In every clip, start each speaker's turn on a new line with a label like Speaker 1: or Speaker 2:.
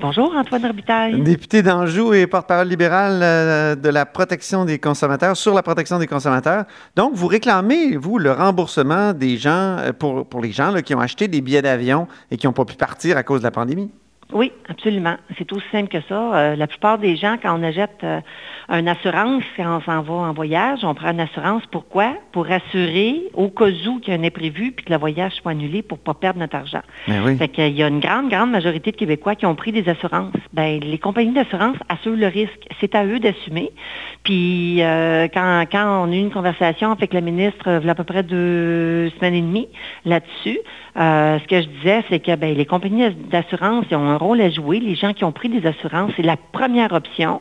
Speaker 1: Bonjour, Antoine Robitaille.
Speaker 2: Député d'Anjou et porte-parole libéral euh, de la protection des consommateurs, sur la protection des consommateurs. Donc, vous réclamez, vous, le remboursement des gens, euh, pour, pour les gens là, qui ont acheté des billets d'avion et qui n'ont pas pu partir à cause de la pandémie?
Speaker 1: Oui, absolument. C'est aussi simple que ça. Euh, la plupart des gens, quand on achète euh, une assurance, quand on s'en va en voyage, on prend une assurance. Pourquoi? Pour assurer au cas où qu'il y a un imprévu puis que le voyage soit annulé pour ne pas perdre notre argent.
Speaker 2: Ben oui.
Speaker 1: Fait qu'il y a une grande, grande majorité de Québécois qui ont pris des assurances. Ben, les compagnies d'assurance assurent le risque. C'est à eux d'assumer. Puis euh, quand, quand on a eu une conversation avec la ministre il y a à peu près deux semaines et demie là-dessus, euh, ce que je disais, c'est que ben, les compagnies d'assurance ont un rôle à jouer. Les gens qui ont pris des assurances, c'est la première option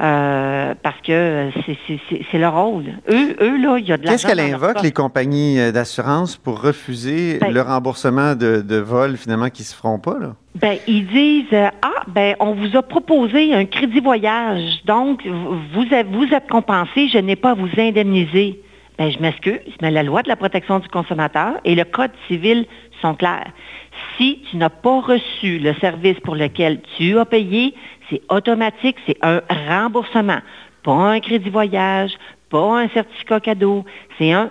Speaker 1: euh, parce que c'est- c'est leur rôle. Eux, eux là, il y a de l'argent.
Speaker 2: Qu'est-ce qu'elle invoque, les compagnies euh, d'assurance, pour refuser
Speaker 1: Ben-
Speaker 2: le remboursement de, de vols, finalement, qui ne se feront pas? Là?
Speaker 1: Ben, ils disent euh, Ah, ben, on vous a proposé un crédit voyage, donc vous, vous êtes- vous êtes compensé, je n'ai pas à vous indemniser. Ben, je m'excuse, mais la loi de la protection du consommateur et le code civil sont clairs. Si tu n'as pas reçu le service pour lequel tu as payé, c'est automatique, c'est un remboursement, pas un crédit voyage, pas un certificat cadeau, c'est un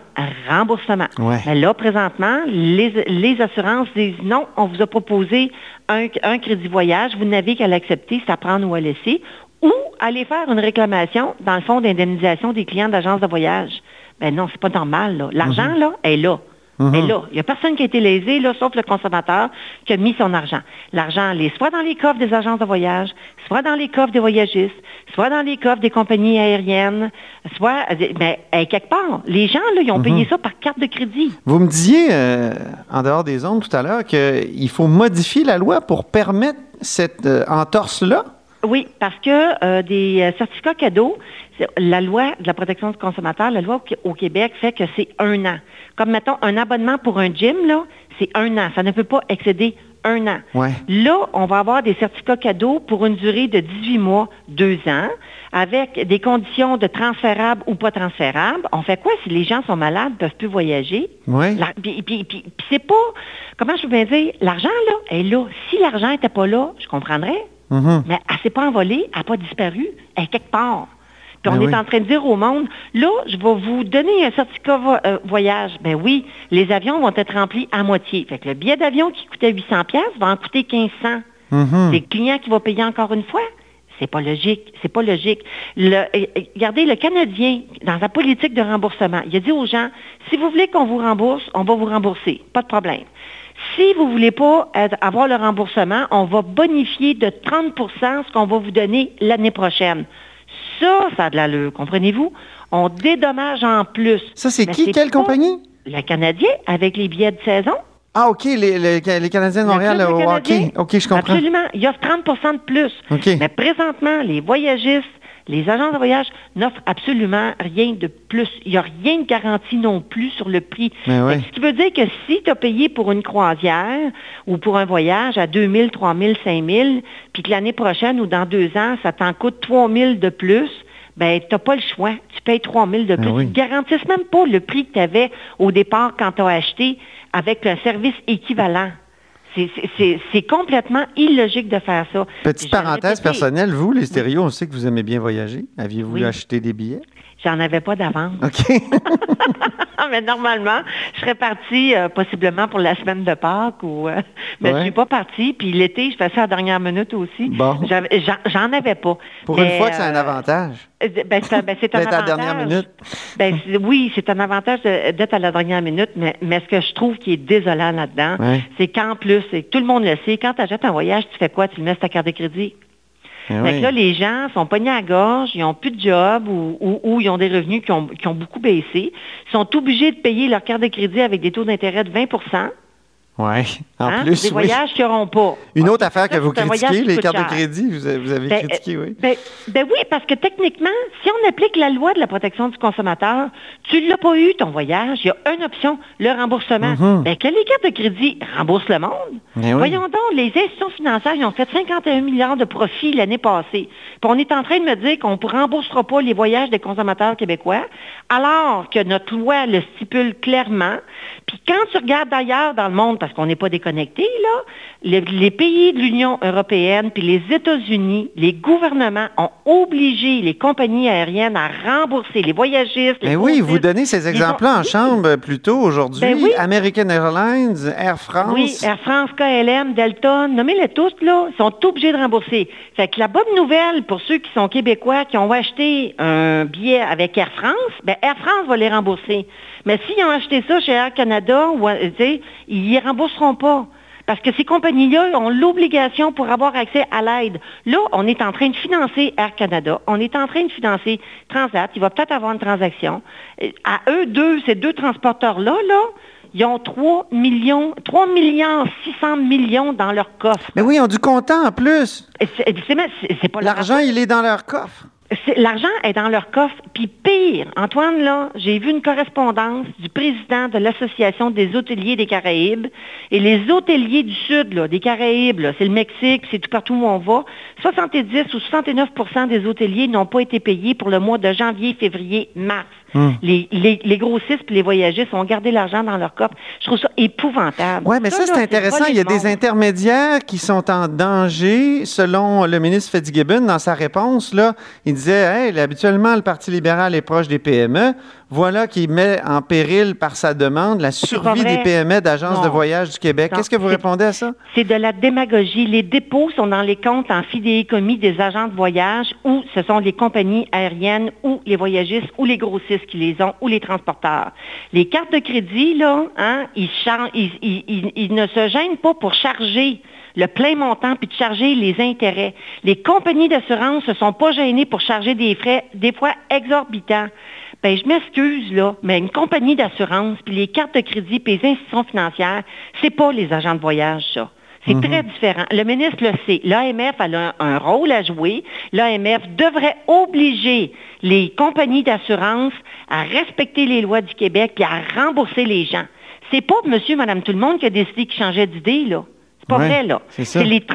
Speaker 1: remboursement.
Speaker 2: Ouais.
Speaker 1: Mais là, présentement, les, les assurances disent non, on vous a proposé un, un crédit voyage, vous n'avez qu'à l'accepter, c'est à prendre ou à laisser, ou aller faire une réclamation dans le fonds d'indemnisation des clients d'agences de voyage. Ben non, c'est pas normal, là. L'argent, là, est là. Est là. Il n'y a personne qui a été lésé, là, sauf le consommateur qui a mis son argent. L'argent, il est soit dans les coffres des agences de voyage, soit dans les coffres des voyagistes, soit dans les coffres des compagnies aériennes, soit, ben, eh, quelque part. Les gens, là, ils ont payé ça par carte de crédit.
Speaker 2: Vous me disiez, euh, en dehors des ondes tout à l'heure, qu'il faut modifier la loi pour permettre cette euh, entorse-là?
Speaker 1: Oui, parce que euh, des euh, certificats cadeaux, la loi de la protection du consommateur, la loi au, Qué- au Québec fait que c'est un an. Comme, mettons, un abonnement pour un gym, là, c'est un an. Ça ne peut pas excéder un an.
Speaker 2: Ouais.
Speaker 1: Là, on va avoir des certificats cadeaux pour une durée de 18 mois, deux ans, avec des conditions de transférables ou pas transférables. On fait quoi si les gens sont malades, ne peuvent plus voyager?
Speaker 2: Oui.
Speaker 1: Puis, puis- puis- puis c'est pas, comment je peux bien dire, l'argent, là, est là. Si l'argent n'était pas là, je comprendrais.
Speaker 2: Mhm.
Speaker 1: Mais elle s'est pas envolée, elle n'a pas disparu, elle est quelque part. Puis on
Speaker 2: Ben
Speaker 1: est
Speaker 2: oui.
Speaker 1: en train de dire au monde, là, je vais vous donner un certificat vo- euh, voyage. Ben oui, les avions vont être remplis à moitié. Fait que le billet d'avion qui coûtait 800 pièces va en coûter 1500.
Speaker 2: Mhm.
Speaker 1: C'est le client qui va payer encore une fois. C'est pas logique. C'est pas logique. Le, euh, euh, regardez, le Canadien, dans sa politique de remboursement, il a dit aux gens, si vous voulez qu'on vous rembourse, on va vous rembourser. Pas de problème. Si vous ne voulez pas avoir le remboursement, on va bonifier de 30% ce qu'on va vous donner l'année prochaine. Ça, ça a de l'allure, comprenez-vous? On dédommage en plus.
Speaker 2: Ça, c'est qui? Quelle compagnie?
Speaker 1: Le Canadien, avec les billets de saison.
Speaker 2: Ah, OK, les, les- les Canadiens de Montréal au hockey. OK, je comprends.
Speaker 1: Absolument. Il offre 30% de plus.
Speaker 2: OK.
Speaker 1: Mais présentement, les voyagistes, les agents de voyage n'offrent absolument rien de plus. Il n'y a rien de garanti non plus sur le prix.
Speaker 2: Ouais.
Speaker 1: Que Ce qui veut dire que si tu as payé pour une croisière ou pour un voyage à 2 000, 3 000, 5 000, puis que l'année prochaine ou dans deux ans, ça t'en coûte 3 000 de plus, ben tu n'as pas le choix. Tu payes 3 000 de plus.
Speaker 2: oui.
Speaker 1: Ils ne garantissent même pas le prix que tu avais au départ quand tu as acheté avec un service équivalent. C'est- complètement illogique de faire ça.
Speaker 2: Petite parenthèse
Speaker 1: répété,
Speaker 2: personnelle, vous, les stéréos, on sait que vous aimez bien voyager. Aviez-vous
Speaker 1: Oui.
Speaker 2: acheté des billets?
Speaker 1: J'en avais pas d'avance.
Speaker 2: OK.
Speaker 1: mais normalement, je serais partie euh, possiblement pour la semaine de Pâques ou euh, mais
Speaker 2: Ouais.
Speaker 1: je suis pas partie. Puis l'été, je fais ça à la dernière minute aussi.
Speaker 2: Bon.
Speaker 1: J'en avais pas.
Speaker 2: Pour
Speaker 1: Mais,
Speaker 2: une fois que c'est un
Speaker 1: euh,
Speaker 2: avantage.
Speaker 1: Ben, c'est un- ben, un
Speaker 2: D'être à la
Speaker 1: avantage.
Speaker 2: dernière minute.
Speaker 1: Ben, oui, c'est un avantage d'être à la dernière minute, mais, mais ce que je trouve qui est désolant là-dedans,
Speaker 2: Ouais.
Speaker 1: c'est qu'en plus, et tout le monde le sait, quand tu achètes un voyage, tu fais quoi? Tu le mets sur ta carte de crédit.
Speaker 2: Eh
Speaker 1: Fait
Speaker 2: oui.
Speaker 1: que là, les gens sont pognés à la gorge, ils n'ont plus de job ou, ou- ou ils ont des revenus qui ont, qui ont beaucoup baissé. Ils sont obligés de payer leur carte de crédit avec des taux d'intérêt de 20
Speaker 2: Oui, en
Speaker 1: Hein?
Speaker 2: plus.
Speaker 1: Des
Speaker 2: oui.
Speaker 1: voyages qui n'auront pas.
Speaker 2: Une autre affaire que vous critiquez, les cartes de crédit, vous avez, vous avez
Speaker 1: Ben,
Speaker 2: critiqué, oui.
Speaker 1: Ben, ben oui, parce que techniquement, si on applique la loi de la protection du consommateur, tu ne l'as pas eu ton voyage, il y a une option, le remboursement. Ben, que les cartes de crédit remboursent le monde.
Speaker 2: Ben oui.
Speaker 1: Voyons donc, les institutions financières, ils ont fait 51 milliards de profits l'année passée. Puis on est en train de me dire qu'on ne remboursera pas les voyages des consommateurs québécois, alors que notre loi le stipule clairement. Puis quand tu regardes d'ailleurs dans le monde, parce qu'on n'est pas déconnecté, là, les, les pays de l'Union européenne puis les États-Unis, les gouvernements ont obligé les compagnies aériennes à rembourser les voyagistes. les
Speaker 2: Mais oui, vous donnez ces exemples-là
Speaker 1: ont-
Speaker 2: en chambre plus tôt aujourd'hui.
Speaker 1: Ben oui.
Speaker 2: American Airlines, Air France.
Speaker 1: Oui, Air France, KLM, Delta, nommez-les tous, là, ils sont obligés de rembourser. Fait que la bonne nouvelle pour ceux qui sont québécois, qui ont acheté un billet avec Air France, ben Air France va les rembourser. Mais s'ils ont acheté ça chez Air Canada, ou, euh, ils rembourseront pas. Parce que ces compagnies-là ont l'obligation pour avoir accès à l'aide. Là, on est en train de financer Air Canada, on est en train de financer Transat, il va peut-être avoir une transaction. À eux deux, ces deux transporteurs-là, là, ils ont 3 millions, 3 millions 600 millions dans leur coffre.
Speaker 2: Mais oui, ils ont du comptant en plus.
Speaker 1: C'est- pas
Speaker 2: L'argent, il est dans leur coffre.
Speaker 1: L'argent est dans leur coffre. Puis pire, Antoine, là, j'ai vu une correspondance du président de l'Association des hôteliers des Caraïbes. Et les hôteliers du Sud, là, des Caraïbes, c'est le Mexique, c'est tout partout où on va, 70 ou 69% des hôteliers n'ont pas été payés pour le mois de janvier, février, mars. Les, les, les grossistes et les voyagistes ont gardé l'argent dans leur coffre. Je trouve ça épouvantable.
Speaker 2: Oui, mais ça, c'est intéressant. Il y a des intermédiaires qui sont en danger, selon le ministre Fitzgibbon, dans sa réponse. Là, il disait hey, habituellement, le Parti libéral est proche des PME. Voilà qui met en péril par sa demande la survie des PME d'agences de voyage du Québec. Qu'est-ce que vous répondez à ça?
Speaker 1: C'est de la démagogie. Les dépôts sont dans les comptes en fidéicommis des agents de voyage ou ce sont les compagnies aériennes ou les voyagistes ou les grossistes qui les ont ou les transporteurs. Les cartes de crédit, là, hein, ils- ils ne se gênent pas pour charger le plein montant puis de charger les intérêts. Les compagnies d'assurance ne se sont pas gênées pour charger des frais, des fois exorbitants. Ben, je m'excuse, là, mais une compagnie d'assurance, puis les cartes de crédit, puis les institutions financières, c'est pas les agents de voyage, ça. C'est très différent. Le ministre le sait. L'AMF a un, un rôle à jouer. L'AMF devrait obliger les compagnies d'assurance à respecter les lois du Québec et à rembourser les gens. C'est pas monsieur, madame, tout le monde qui a décidé qu'il changeait d'idée, là. C'est pas
Speaker 2: Ouais,
Speaker 1: vrai, là.
Speaker 2: c'est
Speaker 1: les,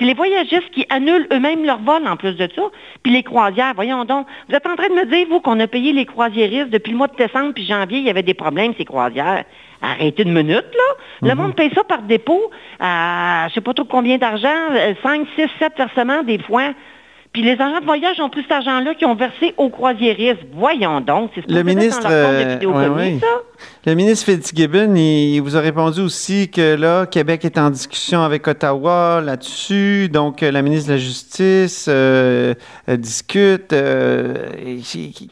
Speaker 1: les voyagistes qui annulent eux-mêmes leur vol en plus de ça. Puis les croisières, voyons donc. Vous êtes en train de me dire, vous, qu'on a payé les croisiéristes depuis le mois de décembre puis janvier, il y avait des problèmes, ces croisières. Arrêtez une minute, là. Le monde paye ça par dépôt à je sais pas trop combien d'argent, 5, 6, 7 versements des fois. Puis les agents de voyage ont pris cet argent-là qui ont versé aux croisiéristes. Voyons donc, c'est
Speaker 2: Le
Speaker 1: supposé être
Speaker 2: ministre,
Speaker 1: dans leur compte de
Speaker 2: euh, ouais, ouais.
Speaker 1: ça?
Speaker 2: Le ministre Fitzgibbon, il, il vous a répondu aussi que là, Québec est en discussion avec Ottawa là-dessus. Donc, euh, la ministre de la Justice euh, discute. euh,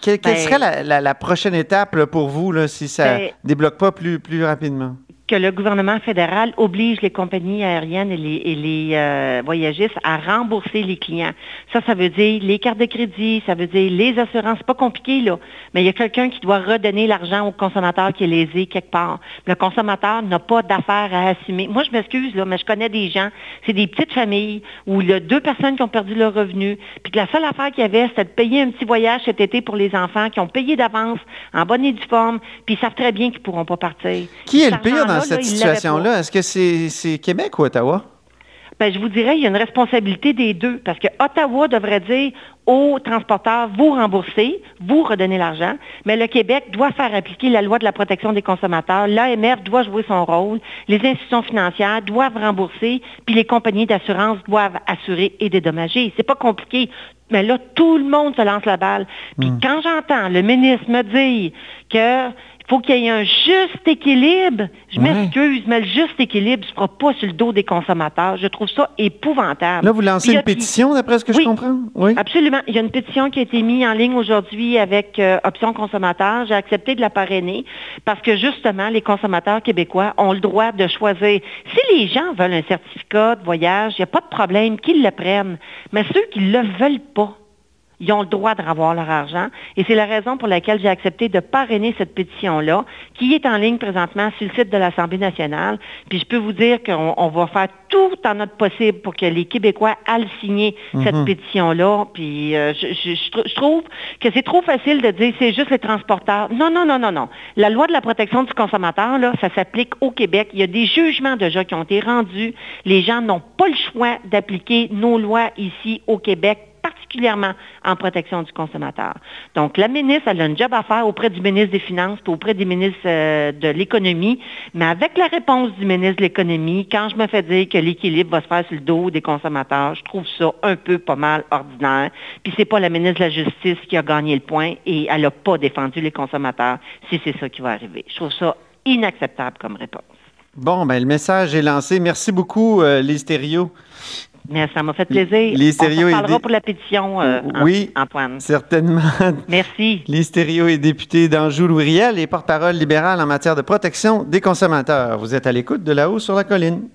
Speaker 2: quelle, quelle
Speaker 1: Ben-
Speaker 2: serait la, la- la prochaine étape là, pour vous là, si ça
Speaker 1: Ben-
Speaker 2: débloque pas plus, plus rapidement?
Speaker 1: Que le gouvernement fédéral oblige les compagnies aériennes et les, et les, euh, voyagistes à rembourser les clients. Ça, ça veut dire les cartes de crédit, ça veut dire les assurances. C'est pas compliqué, là. Mais il y a quelqu'un qui doit redonner l'argent au consommateur qui est lésé quelque part. Le consommateur n'a pas d'affaires à assumer. Moi, je m'excuse, là, mais je connais des gens, c'est des petites familles où il y a deux personnes qui ont perdu leur revenu, puis que la seule affaire qu'il y avait, c'était de payer un petit voyage cet été pour les enfants qui ont payé d'avance, en bonne et due forme, puis ils savent très bien qu'ils pourront pas partir.
Speaker 2: Qui est le pire dans
Speaker 1: argent-là,
Speaker 2: cette situation-là? Est-ce que c'est Québec ou Ottawa?
Speaker 1: Ben, je vous dirais, il y a une responsabilité des deux, parce que Ottawa devrait dire aux transporteurs, vous remboursez, vous redonnez l'argent, mais le Québec doit faire appliquer la loi de la protection des consommateurs, l'AMF doit jouer son rôle, les institutions financières doivent rembourser, puis les compagnies d'assurance doivent assurer et dédommager. C'est pas compliqué. Mais là, tout le monde se lance la balle. Puis quand j'entends le ministre me dire que faut qu'il y ait un juste équilibre. Je
Speaker 2: Ouais.
Speaker 1: m'excuse, mais le juste équilibre ne se fera pas sur le dos des consommateurs. Je trouve ça épouvantable.
Speaker 2: Là, vous lancez une pétition, d'après ce que
Speaker 1: Oui.
Speaker 2: je comprends? Oui.
Speaker 1: Absolument. Il y a une pétition qui a été mise en ligne aujourd'hui avec euh, Option Consommateur. J'ai accepté de la parrainer parce que justement, les consommateurs québécois ont le droit de choisir. Si les gens veulent un certificat de voyage, il n'y a pas de problème qu'ils le prennent. Mais ceux qui ne le veulent pas, Ils ont le droit de revoir leur argent. Et c'est la raison pour laquelle j'ai accepté de parrainer cette pétition-là, qui est en ligne présentement sur le site de l'Assemblée nationale. Puis je peux vous dire qu'on va faire tout en notre possible pour que les Québécois aillent signer cette mhm. pétition-là. Puis euh, je, trouve que c'est trop facile de dire c'est juste les transporteurs. Non, non, non, non, non. La loi de la protection du consommateur, là, ça s'applique au Québec. Il y a des jugements déjà qui ont été rendus. Les gens n'ont pas le choix d'appliquer nos lois ici au Québec particulièrement en protection du consommateur. Donc, la ministre, elle a un job à faire auprès du ministre des Finances et auprès des ministres euh, de l'Économie, mais avec la réponse du ministre de l'Économie, quand je me fais dire que l'équilibre va se faire sur le dos des consommateurs, je trouve ça un peu pas mal ordinaire. Puis c'est pas la ministre de la Justice qui a gagné le point et elle n'a pas défendu les consommateurs si c'est ça qui va arriver. Je trouve ça inacceptable comme réponse.
Speaker 2: Bon, ben le message est lancé. Merci beaucoup, euh,
Speaker 1: mais ça m'a fait plaisir. Les On parlera pour la pétition, euh, oui, Antoine.
Speaker 2: certainement.
Speaker 1: Merci.
Speaker 2: Est député d'Anjou-Louis-Riel et porte-parole libérale en matière de protection des consommateurs. Vous êtes à l'écoute de là-haut sur la colline.